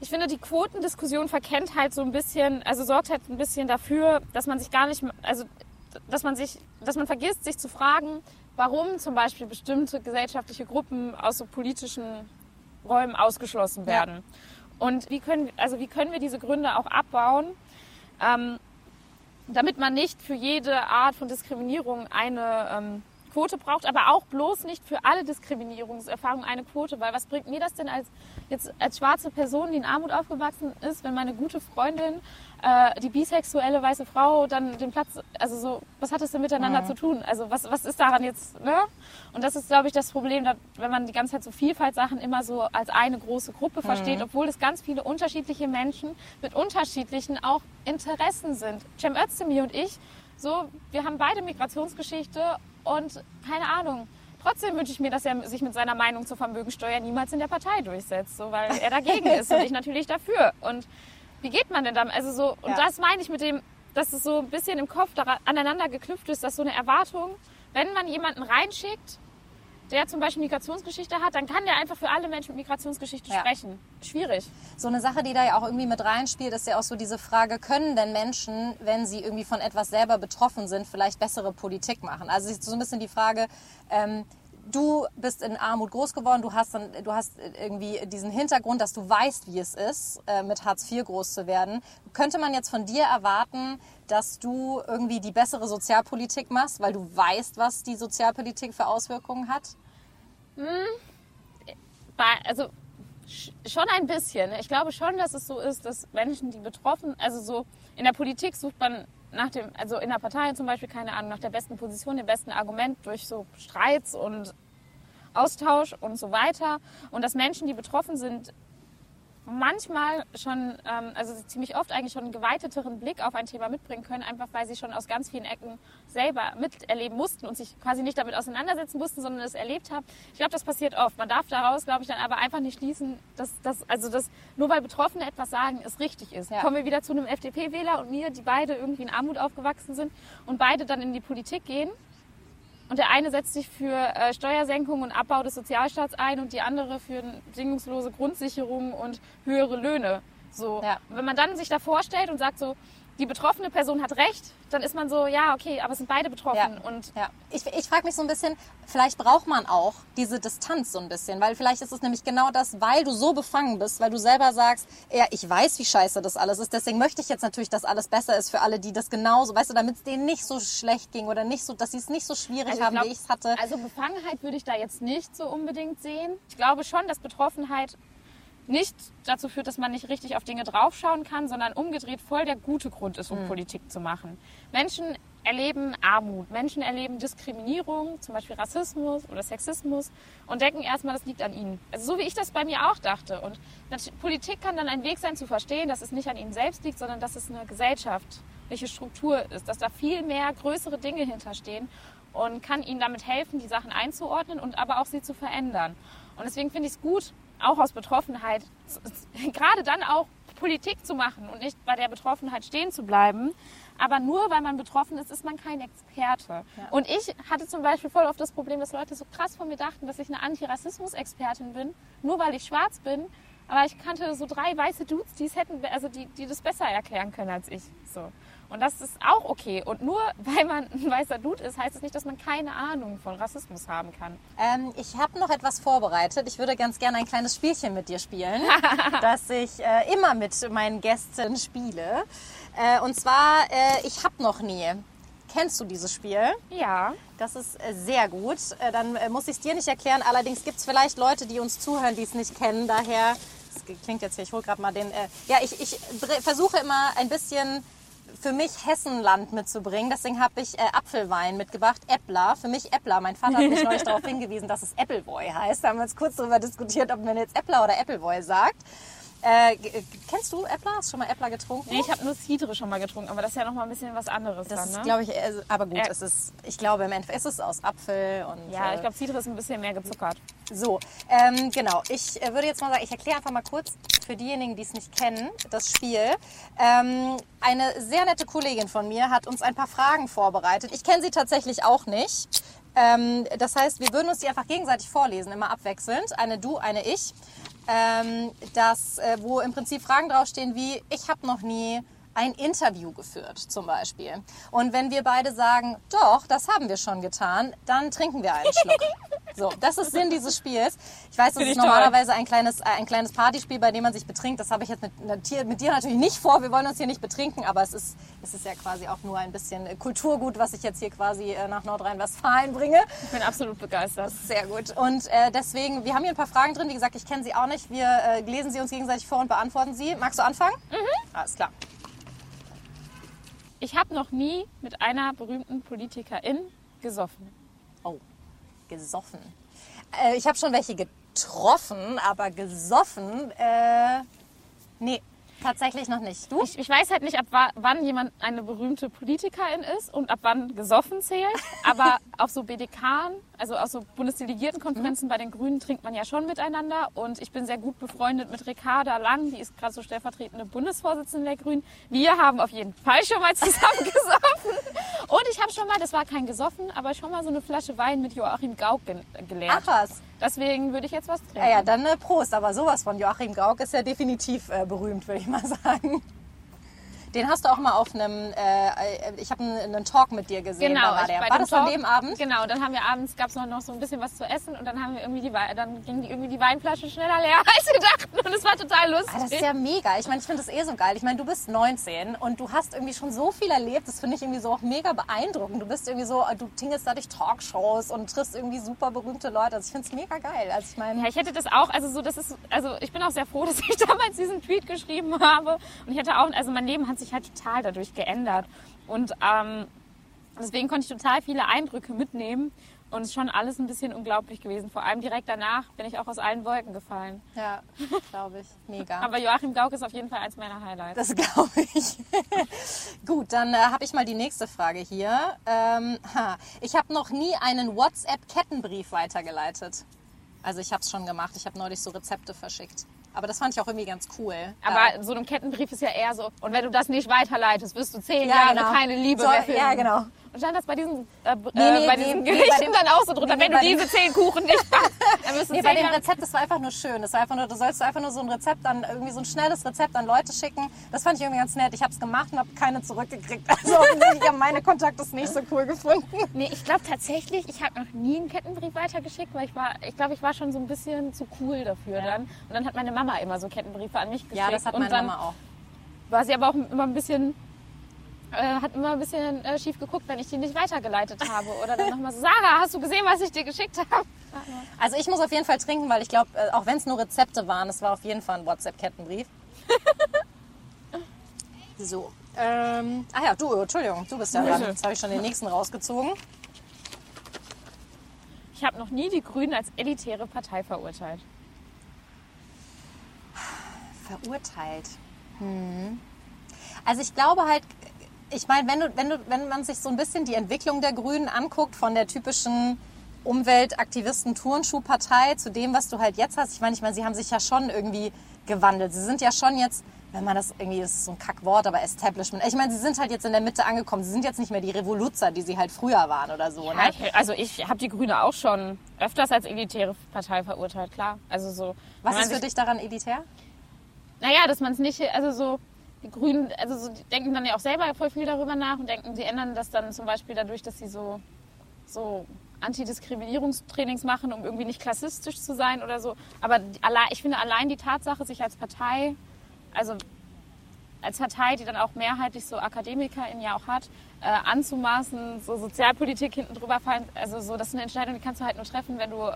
ich finde, die Quotendiskussion verkennt halt so ein bisschen, also sorgt halt ein bisschen dafür, dass man sich gar nicht, also dass man sich, dass man vergisst, sich zu fragen, warum zum Beispiel bestimmte gesellschaftliche Gruppen aus so politischen Räumen ausgeschlossen Ja. werden. Und wie können, also wie können wir diese Gründe auch abbauen, ähm, damit man nicht für jede Art von Diskriminierung eine ähm, Quote braucht, aber auch bloß nicht für alle Diskriminierungserfahrungen eine Quote, weil was bringt mir das denn als jetzt als schwarze Person, die in Armut aufgewachsen ist, wenn meine gute Freundin, äh, die bisexuelle weiße Frau, dann den Platz, also so, was hat das denn miteinander zu tun? Also was was ist daran jetzt, ne? Und das ist, glaube ich, das Problem, da, wenn man die ganze Zeit so Vielfaltsachen immer so als eine große Gruppe versteht, obwohl es ganz viele unterschiedliche Menschen mit unterschiedlichen auch Interessen sind. Cem Özdemir und ich, so, wir haben beide Migrationsgeschichte und keine Ahnung. Trotzdem wünsche ich mir, dass er sich mit seiner Meinung zur Vermögensteuer niemals in der Partei durchsetzt, so, weil er dagegen ist und ich natürlich dafür. Und wie geht man denn dann? Also so, und Ja. das meine ich mit dem, dass es so ein bisschen im Kopf daran, aneinander geknüpft ist, dass so eine Erwartung, wenn man jemanden reinschickt, der zum Beispiel Migrationsgeschichte hat, dann kann der einfach für alle Menschen mit Migrationsgeschichte Ja. sprechen. Schwierig. So eine Sache, die da ja auch irgendwie mit reinspielt, ist ja auch so diese Frage, können denn Menschen, wenn sie irgendwie von etwas selber betroffen sind, vielleicht bessere Politik machen? Also so ein bisschen die Frage, ähm, du bist in Armut groß geworden, du hast, dann, du hast irgendwie diesen Hintergrund, dass du weißt, wie es ist, äh, mit Hartz IV groß zu werden. Könnte man jetzt von dir erwarten, dass du irgendwie die bessere Sozialpolitik machst, weil du weißt, was die Sozialpolitik für Auswirkungen hat? Bei, also sch- schon ein bisschen. Ich glaube schon, dass es so ist, dass Menschen, die betroffen, also so in der Politik sucht man nach dem, also in der Partei zum Beispiel, keine Ahnung, nach der besten Position, dem besten Argument durch so Streits und Austausch und so weiter. Und dass Menschen, die betroffen sind, manchmal schon, ähm, also ziemlich oft eigentlich schon einen geweiteteren Blick auf ein Thema mitbringen können, einfach weil sie schon aus ganz vielen Ecken selber miterleben mussten und sich quasi nicht damit auseinandersetzen mussten, sondern es erlebt haben. Ich glaube, das passiert oft. Man darf daraus, glaube ich, dann aber einfach nicht schließen, dass das, also dass nur weil Betroffene etwas sagen, es richtig ist. Ja. Kommen wir wieder zu einem FDP-Wähler und mir, die beide irgendwie in Armut aufgewachsen sind und beide dann in die Politik gehen. Und der eine setzt sich für äh, Steuersenkung und Abbau des Sozialstaats ein und die andere für bedingungslose Grundsicherung und höhere Löhne. So. Ja. Wenn man dann sich da vorstellt und sagt so, die betroffene Person hat recht, dann ist man so, ja, okay, aber es sind beide betroffen. Und ja. Ich, ich frage mich so ein bisschen, vielleicht braucht man auch diese Distanz so ein bisschen, weil vielleicht ist es nämlich genau das, weil du so befangen bist, weil du selber sagst, ja, ich weiß, wie scheiße das alles ist, deswegen möchte ich jetzt natürlich, dass alles besser ist für alle, die das genauso, weißt du, damit es denen nicht so schlecht ging oder nicht so, dass sie es nicht so schwierig Also haben, glaub, wie ich es hatte. Also Befangenheit würde ich da jetzt nicht so unbedingt sehen. Ich glaube schon, dass Betroffenheit nicht dazu führt, dass man nicht richtig auf Dinge draufschauen kann, sondern umgedreht voll der gute Grund ist, um Politik zu machen. Menschen erleben Armut, Menschen erleben Diskriminierung, zum Beispiel Rassismus oder Sexismus und denken erstmal, das liegt an ihnen. Also so wie ich das bei mir auch dachte. Und Politik kann dann ein Weg sein zu verstehen, dass es nicht an ihnen selbst liegt, sondern dass es eine gesellschaftliche Struktur ist, dass da viel mehr größere Dinge hinterstehen und kann ihnen damit helfen, die Sachen einzuordnen und aber auch sie zu verändern. Und deswegen finde ich es gut, auch aus Betroffenheit, gerade dann auch Politik zu machen und nicht bei der Betroffenheit stehen zu bleiben. Aber nur weil man betroffen ist, ist man kein Experte. Und ich hatte zum Beispiel voll oft das Problem, dass Leute so krass von mir dachten, dass ich eine Antirassismus-Expertin bin, nur weil ich schwarz bin. Aber ich kannte so drei weiße Dudes, die es hätten, also die, die das besser erklären können als ich. So. Und das ist auch okay. Und nur weil man ein weißer Dude ist, heißt es nicht, dass man keine Ahnung von Rassismus haben kann. Ähm, ich habe noch etwas vorbereitet. Ich würde ganz gerne ein kleines Spielchen mit dir spielen, das ich äh, immer mit meinen Gästen spiele. Äh, und zwar, äh, ich habe noch nie. Kennst du dieses Spiel? Ja. Das ist äh, sehr gut. Äh, Dann äh, muss ich es dir nicht erklären. Allerdings gibt es vielleicht Leute, die uns zuhören, die es nicht kennen. Daher, das klingt jetzt hier, ich hole gerade mal den. Ja, ich, ich versuche immer ein bisschen für mich Hessenland mitzubringen. Deswegen habe ich äh, Apfelwein mitgebracht, Äppler. Für mich Äppler. Mein Vater hat mich neulich darauf hingewiesen, dass es Appleboy heißt. Da haben wir uns kurz darüber diskutiert, ob man jetzt Äppler oder Appleboy sagt. Äh, äh, kennst du Äppler? Hast du schon mal Äppler getrunken? Nee, ich habe nur Cidre schon mal getrunken, aber das ist ja noch mal ein bisschen was anderes das dann, ist, ne? glaube ich, äh, aber gut, Ja. es ist, ich glaube im Endeffekt, es ist aus Apfel und ja, äh, ich glaube, Cidre ist ein bisschen mehr gezuckert. So, ähm, genau. Ich äh, würde jetzt mal sagen, ich erkläre einfach mal kurz für diejenigen, die es nicht kennen, das Spiel. Ähm, eine sehr nette Kollegin von mir hat uns ein paar Fragen vorbereitet. Ich kenne sie tatsächlich auch nicht. Ähm, das heißt, wir würden uns die einfach gegenseitig vorlesen, immer abwechselnd. Eine du, eine ich. Ähm, das, äh, wo im Prinzip Fragen draufstehen wie, ich habe noch nie ein Interview geführt zum Beispiel. Und wenn wir beide sagen, doch, das haben wir schon getan, dann trinken wir einen Schluck. So, das ist Sinn dieses Spiels. Ich weiß, das Finde ist toll. normalerweise ein kleines, äh, ein kleines Partyspiel, bei dem man sich betrinkt. Das habe ich jetzt mit, mit dir- mit dir natürlich nicht vor. Wir wollen uns hier nicht betrinken, aber es ist, es ist ja quasi auch nur ein bisschen äh, Kulturgut, was ich jetzt hier quasi äh, nach Nordrhein-Westfalen bringe. Ich bin absolut begeistert. Sehr gut. Und äh, deswegen, wir haben hier ein paar Fragen drin. Wie gesagt, ich kenne sie auch nicht. Wir äh, lesen sie uns gegenseitig vor und beantworten sie. Magst du anfangen? Mhm. Alles klar. Ich habe noch nie mit einer berühmten Politikerin gesoffen. Oh, gesoffen. Äh, ich habe schon welche getroffen, aber gesoffen, äh, nee, tatsächlich noch nicht. Du? Ich, ich weiß halt nicht, ab wa wann jemand eine berühmte Politikerin ist und ab wann gesoffen zählt. Aber auf so BDK, also auf so Bundesdelegiertenkonferenzen bei den Grünen trinkt man ja schon miteinander. Und ich bin sehr gut befreundet mit Ricarda Lang, die ist gerade so stellvertretende Bundesvorsitzende der Grünen. Wir haben auf jeden Fall schon mal zusammen gesoffen. Und ich habe schon mal, das war kein gesoffen, aber schon mal so eine Flasche Wein mit Joachim Gauck ge geleert. Ach was. Deswegen würde ich jetzt was trinken. Ja, ja, dann äh, Prost. Aber sowas von Joachim Gauck ist ja definitiv äh, berühmt, würde ich mal sagen. Den hast du auch mal auf einem, äh, ich habe einen, einen Talk mit dir gesehen. Genau, war der. War das an Talk- dem Abend? Genau, dann haben wir abends, gab es noch, noch so ein bisschen was zu essen und dann haben wir irgendwie die dann ging die, irgendwie die Weinflasche schneller leer, als wir dachten und es war total lustig. Ah, das ist ja mega. Ich meine, ich finde das eh so geil. Ich meine, du bist 19 und du hast irgendwie schon so viel erlebt. Das finde ich irgendwie so auch mega beeindruckend. Du bist irgendwie so, du tingelst da durch Talkshows und triffst irgendwie super berühmte Leute. Also ich finde es mega geil. Also ich meine, ja, ich hätte das auch, also so, das ist, also ich bin auch sehr froh, dass ich damals diesen Tweet geschrieben habe und ich hätte auch, also mein Leben hat sich halt total dadurch geändert und ähm, deswegen konnte ich total viele Eindrücke mitnehmen und es ist schon alles ein bisschen unglaublich gewesen. Vor allem direkt danach bin ich auch aus allen Wolken gefallen. ja, glaube ich, mega. Aber Joachim Gauck ist auf jeden Fall eins meiner Highlights. Das glaube ich. Gut, dann äh, habe ich mal die nächste Frage hier. Ähm, ha, ich habe noch nie einen WhatsApp-Kettenbrief weitergeleitet. Also ich habe es schon gemacht. Ich habe neulich so Rezepte verschickt. Aber das fand ich auch irgendwie ganz cool. Aber so ein Kettenbrief ist ja eher so, und wenn du das nicht weiterleitest, wirst du zehn Ja, Jahre genau. keine Liebe So, mehr finden. ja, genau. Und stand das bei diesen, äh, b- Nee, äh, nee, bei nee, diesen nee, Gerichten dann auch so drunter, nee, wenn du diese zehn Kuchen nicht Nee, bei dem Jahre- Rezept, das war einfach nur schön. Das war einfach nur, du sollst einfach nur so ein Rezept an, irgendwie so ein schnelles Rezept an Leute schicken. Das fand ich irgendwie ganz nett. Ich habe es gemacht und habe keine zurückgekriegt. Also offensichtlich haben meine Kontakte es nicht so cool gefunden. Nee, ich glaube tatsächlich, ich habe noch nie einen Kettenbrief weitergeschickt, weil ich war, ich glaube, ich war schon so ein bisschen zu cool dafür dann. Und dann hat meine Mama immer so Kettenbriefe an mich geschickt. Ja, das hat meine dann Mama auch. war sie aber auch immer ein bisschen, äh, hat immer ein bisschen äh, schief geguckt, wenn ich die nicht weitergeleitet habe. Oder dann nochmal so, Sarah, hast du gesehen, was ich dir geschickt habe? Also ich muss auf jeden Fall trinken, weil ich glaube, äh, auch wenn es nur Rezepte waren, es war auf jeden Fall ein WhatsApp-Kettenbrief. so. Ähm, ach ja, du, Entschuldigung, du bist ja dran. Jetzt habe ich schon den nächsten rausgezogen. Ich habe noch nie die Grünen als elitäre Partei verurteilt. Verurteilt. Hm. Also ich glaube halt, ich meine, wenn, du, wenn, du, wenn man sich so ein bisschen die Entwicklung der Grünen anguckt, von der typischen Umweltaktivisten-Turnschuhpartei zu dem, was du halt jetzt hast, ich meine, ich meine, sie haben sich ja schon irgendwie gewandelt. Sie sind ja schon jetzt, wenn man das irgendwie, das ist so ein Kackwort, aber Establishment. Ich meine, sie sind halt jetzt in der Mitte angekommen. Sie sind jetzt nicht mehr die Revoluzer, die sie halt früher waren oder so. Ja, Ne? ich, also ich habe die Grüne auch schon öfters als elitäre Partei verurteilt, klar. Also so. Was ist für dich daran elitär? Naja, dass man es nicht, also so, die Grünen, also so, die denken dann ja auch selber voll viel darüber nach und denken, sie ändern das dann zum Beispiel dadurch, dass sie so, so Antidiskriminierungstrainings machen, um irgendwie nicht klassistisch zu sein oder so. Aber die, allein, ich finde allein die Tatsache, sich als Partei, also als Partei, die dann auch mehrheitlich so AkademikerInnen ja auch hat, äh, anzumaßen, so Sozialpolitik hinten drüber fallen, also so, das ist eine Entscheidung, die kannst du halt nur treffen, wenn du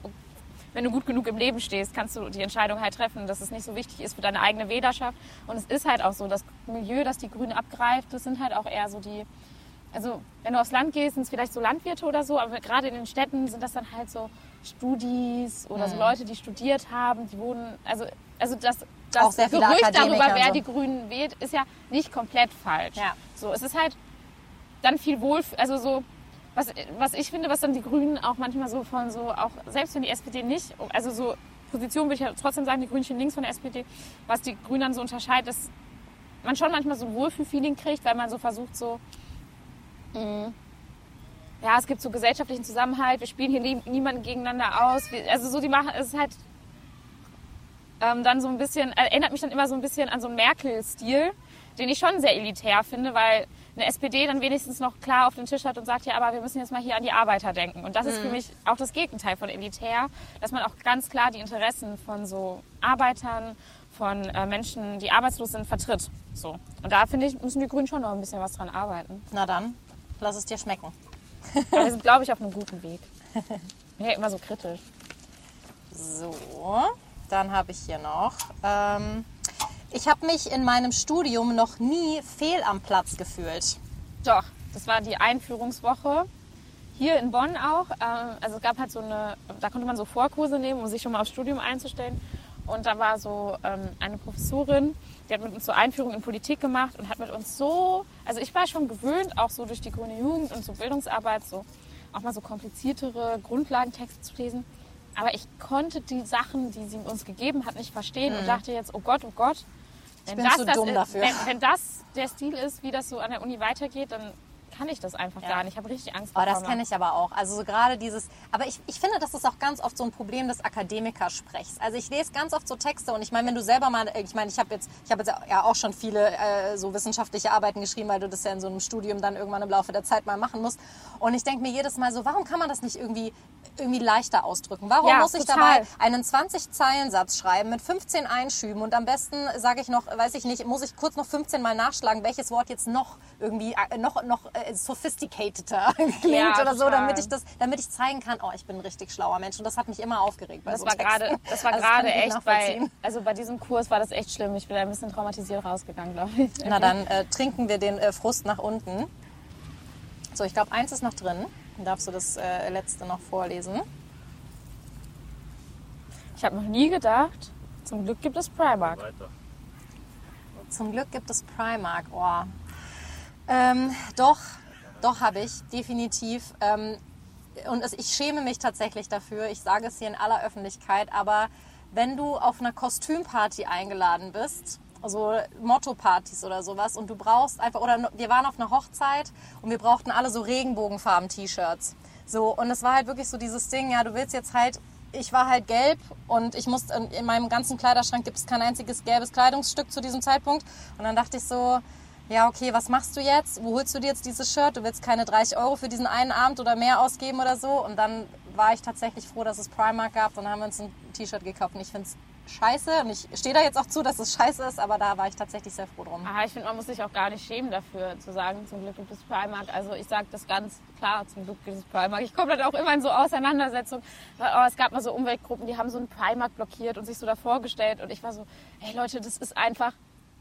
wenn du gut genug im Leben stehst, kannst du die Entscheidung halt treffen, dass es nicht so wichtig ist für deine eigene Wählerschaft. Und es ist halt auch so, das Milieu, das die Grünen abgreift, das sind halt auch eher so die, also wenn du aufs Land gehst, sind es vielleicht so Landwirte oder so, aber gerade in den Städten sind das dann halt so Studis oder Mhm. so Leute, die studiert haben, die wohnen, also, also das, das Gerücht darüber, wer so. die Grünen wählt, ist ja nicht komplett falsch. Ja. So, es ist halt dann viel wohl, also so, was, was ich finde, was dann die Grünen auch manchmal so von so, auch selbst wenn die SPD nicht, also so Position würde ich ja trotzdem sagen, die Grünen stehen links von der SPD, was die Grünen dann so unterscheidet, dass man schon manchmal so ein Wohlfühlfeeling kriegt, weil man so versucht so, mh, ja, es gibt so gesellschaftlichen Zusammenhalt, wir spielen hier nie- niemanden gegeneinander aus, wir, also so die machen, es ist halt ähm, dann so ein bisschen, erinnert mich dann immer so ein bisschen an so einen Merkel-Stil, den ich schon sehr elitär finde, weil eine SPD dann wenigstens noch klar auf den Tisch hat und sagt, ja, aber wir müssen jetzt mal hier an die Arbeiter denken. Und das ist für mich auch das Gegenteil von elitär, dass man auch ganz klar die Interessen von so Arbeitern, von äh, Menschen, die arbeitslos sind, vertritt. So. Und da finde ich, müssen die Grünen schon noch ein bisschen was dran arbeiten. Na dann, lass es dir schmecken. Wir sind, glaube ich, auf einem guten Weg. Bin ja immer so kritisch. So, dann habe ich hier noch. Ähm, ich habe mich in meinem Studium noch nie fehl am Platz gefühlt. Doch, das war die Einführungswoche. Hier in Bonn auch. Ähm, Also es gab halt so eine, da konnte man so Vorkurse nehmen, um sich schon mal aufs Studium einzustellen. Und da war so ähm, eine Professorin, die hat mit uns so Einführung in Politik gemacht und hat mit uns so, also ich war schon gewöhnt, auch so durch die grüne Jugend und so Bildungsarbeit, so auch mal so kompliziertere Grundlagentexte zu lesen. Aber ich konnte die Sachen, die sie uns gegeben hat, nicht verstehen und dachte jetzt, oh Gott, oh Gott. Wenn bin zu dumm ist, dafür. Wenn, wenn das der Stil ist, wie das so an der Uni weitergeht, dann kann ich das einfach gar nicht. Ich habe richtig Angst Oh, das kenne ich aber auch. Also so gerade dieses, aber ich, ich finde, das ist auch ganz oft so ein Problem des Akademikersprechs. Also ich lese ganz oft so Texte und ich meine, wenn du selber mal, ich meine, ich habe jetzt, ich habe jetzt ja auch schon viele äh, so wissenschaftliche Arbeiten geschrieben, weil du das ja in so einem Studium dann irgendwann im Laufe der Zeit mal machen musst. Und ich denke mir jedes Mal so, warum kann man das nicht irgendwie irgendwie leichter ausdrücken? Warum Ja, muss ich total. dabei einen 20-Zeilen-Satz schreiben mit 15 Einschüben und am besten sage ich noch, weiß ich nicht, muss ich kurz noch 15 Mal nachschlagen, welches Wort jetzt noch irgendwie äh, noch noch äh, sophisticateder klingt Ja, oder so, damit ich das, damit ich zeigen kann, oh, ich bin ein richtig schlauer Mensch und das hat mich immer aufgeregt bei Das so war gerade, das war Also gerade gut echt bei, nachvollziehen. also bei diesem Kurs war das echt schlimm. Ich bin ein bisschen traumatisiert rausgegangen, glaube ich. Na dann äh, trinken wir den äh, Frust nach unten. So, ich glaube, eins ist noch drin. Darfst du das äh, letzte noch vorlesen. Ich habe noch nie gedacht, zum Glück gibt es Primark. Zum Glück gibt es Primark. Oh. Ähm, doch, doch habe ich, definitiv. Ähm, und es, ich schäme mich tatsächlich dafür. Ich sage es hier in aller Öffentlichkeit. Aber wenn du auf einer Kostümparty eingeladen bist, also Motto-Partys oder sowas, und du brauchst einfach, oder wir waren auf einer Hochzeit und wir brauchten alle so Regenbogenfarben-T-Shirts. So, und es war halt wirklich so dieses Ding, ja, du willst jetzt halt ich war halt gelb und ich musste in meinem ganzen Kleiderschrank gibt es kein einziges gelbes Kleidungsstück zu diesem Zeitpunkt. Und dann dachte ich so, ja, okay, was machst du jetzt? Wo holst du dir jetzt dieses Shirt? Du willst keine 30 Euro für diesen einen Abend oder mehr ausgeben oder so. Und dann war ich tatsächlich froh, dass es Primark gab. Dann haben wir uns ein T-Shirt gekauft. Und ich finde es scheiße. Und ich stehe da jetzt auch zu, dass es scheiße ist, aber da war ich tatsächlich sehr froh drum. Ah, ich finde, man muss sich auch gar nicht schämen dafür, zu sagen, zum Glück gibt es Primark. Also ich sage das ganz klar, zum Glück gibt es Primark. Ich komme dann auch immer in so Auseinandersetzungen. Oh, es gab mal so Umweltgruppen, die haben so einen Primark blockiert und sich so da vorgestellt. Und ich war so, hey Leute, das ist einfach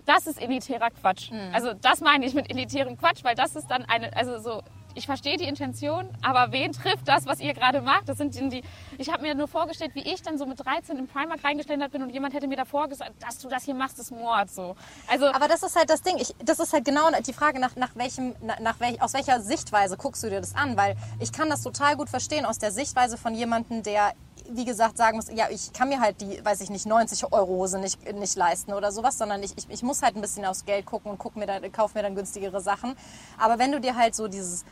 das ist elitärer Quatsch. Mhm. Also das meine ich mit elitären Quatsch, weil das ist dann eine, also so, ich verstehe die Intention, aber wen trifft das, was ihr gerade macht? Das sind die, ich habe mir nur vorgestellt, wie ich dann so mit 13 im Primark reingestellt bin und jemand hätte mir davor gesagt, dass du das hier machst, ist Mord, so. Also. Aber das ist halt das Ding. Ich, das ist halt genau die Frage, nach, nach welchem, nach, nach welch, aus welcher Sichtweise guckst du dir das an? Weil ich kann das total gut verstehen aus der Sichtweise von jemandem, der wie gesagt, sagen muss, ja, ich kann mir halt die, weiß ich nicht, 90 Euro Hose nicht, nicht leisten oder sowas, sondern ich, ich, ich muss halt ein bisschen aufs Geld gucken und guck mir dann, kauf mir dann günstigere Sachen. Aber wenn du dir halt so dieses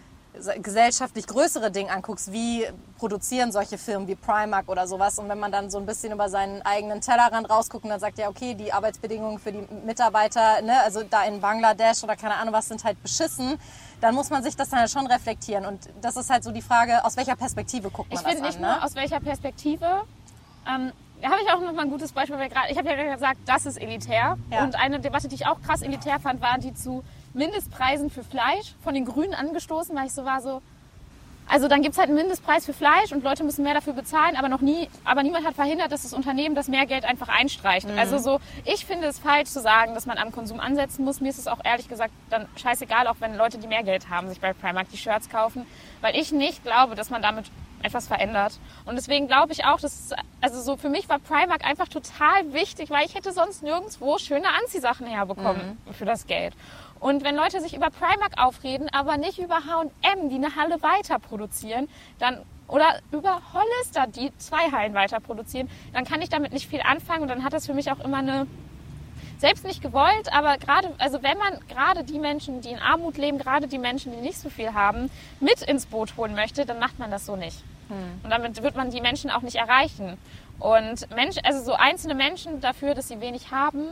gesellschaftlich größere Ding anguckst, wie produzieren solche Firmen wie Primark oder sowas und wenn man dann so ein bisschen über seinen eigenen Tellerrand rausguckt und dann sagt, ja okay, die Arbeitsbedingungen für die Mitarbeiter, ne, also da in Bangladesch oder keine Ahnung was, sind halt beschissen, dann muss man sich das dann halt schon reflektieren. Und das ist halt so die Frage, aus welcher Perspektive guckt man ich das an. Ich finde nicht ne? nur aus welcher Perspektive. Ähm, da habe ich auch noch mal ein gutes Beispiel. Weil grad, ich habe ja gesagt, das ist elitär. Ja. Und eine Debatte, die ich auch krass elitär fand, war die zu Mindestpreisen für Fleisch von den Grünen angestoßen, weil ich so war so, also dann gibt es halt einen Mindestpreis für Fleisch und Leute müssen mehr dafür bezahlen, aber noch nie, aber niemand hat verhindert, dass das Unternehmen das mehr Geld einfach einstreicht. Mhm. Also so, ich finde es falsch zu sagen, dass man am Konsum ansetzen muss. Mir ist es auch ehrlich gesagt dann scheißegal, auch wenn Leute, die mehr Geld haben, sich bei Primark die Shirts kaufen, weil ich nicht glaube, dass man damit etwas verändert. Und deswegen glaube ich auch, dass also so für mich war Primark einfach total wichtig, weil ich hätte sonst nirgendwo schöne Anziehsachen herbekommen mhm. für das Geld. Und wenn Leute sich über Primark aufreden, aber nicht über H&M, die eine Halle weiter produzieren, dann oder über Hollister, die zwei Hallen weiter produzieren, dann kann ich damit nicht viel anfangen und dann hat das für mich auch immer eine selbst nicht gewollt, aber gerade, also wenn man gerade die Menschen, die in Armut leben, gerade die Menschen, die nicht so viel haben, mit ins Boot holen möchte, dann macht man das so nicht. Hm. Und damit wird man die Menschen auch nicht erreichen. Und Mensch, also so einzelne Menschen dafür, dass sie wenig haben,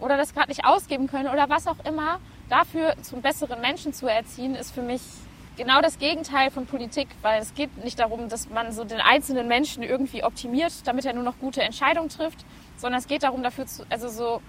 oder das gerade nicht ausgeben können oder was auch immer, dafür zum besseren Menschen zu erziehen, ist für mich genau das Gegenteil von Politik, weil es geht nicht darum, dass man so den einzelnen Menschen irgendwie optimiert, damit er nur noch gute Entscheidungen trifft, sondern es geht darum, dafür zu, also so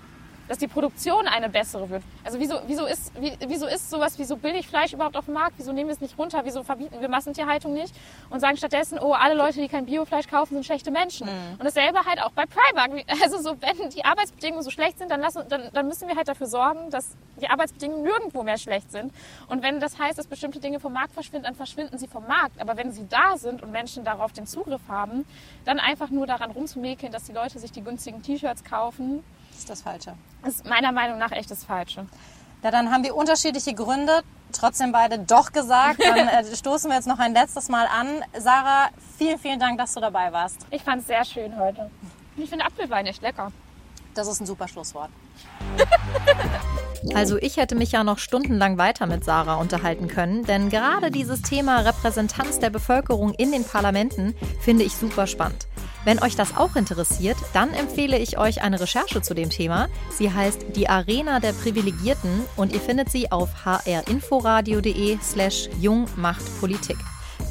dass die Produktion eine bessere wird. Also wieso, wieso, ist, wie, wieso ist sowas wie so Billigfleisch überhaupt auf dem Markt? Wieso nehmen wir es nicht runter? Wieso verbieten wir Massentierhaltung nicht? Und sagen stattdessen, oh, alle Leute, die kein Biofleisch kaufen, sind schlechte Menschen. Mhm. Und dasselbe halt auch bei Primark. Also so, wenn die Arbeitsbedingungen so schlecht sind, dann, lassen, dann, dann müssen wir halt dafür sorgen, dass die Arbeitsbedingungen nirgendwo mehr schlecht sind. Und wenn das heißt, dass bestimmte Dinge vom Markt verschwinden, dann verschwinden sie vom Markt. Aber wenn sie da sind und Menschen darauf den Zugriff haben, dann einfach nur daran rumzumäkeln, dass die Leute sich die günstigen T-Shirts kaufen, ist das Falsche. Das ist meiner Meinung nach echt das Falsche. Ja, dann haben wir unterschiedliche Gründe, trotzdem beide doch gesagt. Dann äh, stoßen wir jetzt noch ein letztes Mal an. Sarah, vielen, vielen Dank, dass du dabei warst. Ich fand es sehr schön heute. Ich finde Apfelwein echt lecker. Das ist ein super Schlusswort. Also ich hätte mich ja noch stundenlang weiter mit Sarah unterhalten können, denn gerade dieses Thema Repräsentanz der Bevölkerung in den Parlamenten finde ich super spannend. Wenn euch das auch interessiert, dann empfehle ich euch eine Recherche zu dem Thema. Sie heißt Die Arena der Privilegierten und ihr findet sie auf hrinforadio.de slash jungmachtpolitik.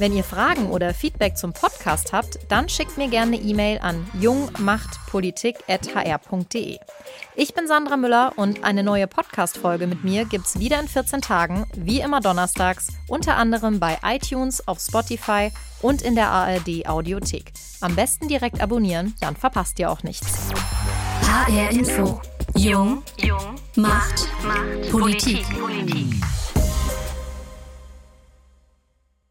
Wenn ihr Fragen oder Feedback zum Podcast habt, dann schickt mir gerne eine E-Mail an jungmachtpolitik.hr.de. Ich bin Sandra Müller und eine neue Podcast-Folge mit mir gibt's wieder in 14 Tagen, wie immer donnerstags, unter anderem bei iTunes, auf Spotify und in der ARD Audiothek. Am besten direkt abonnieren, dann verpasst ihr auch nichts. HR Info. Jung, Jung, Macht, Macht, Politik. Politik.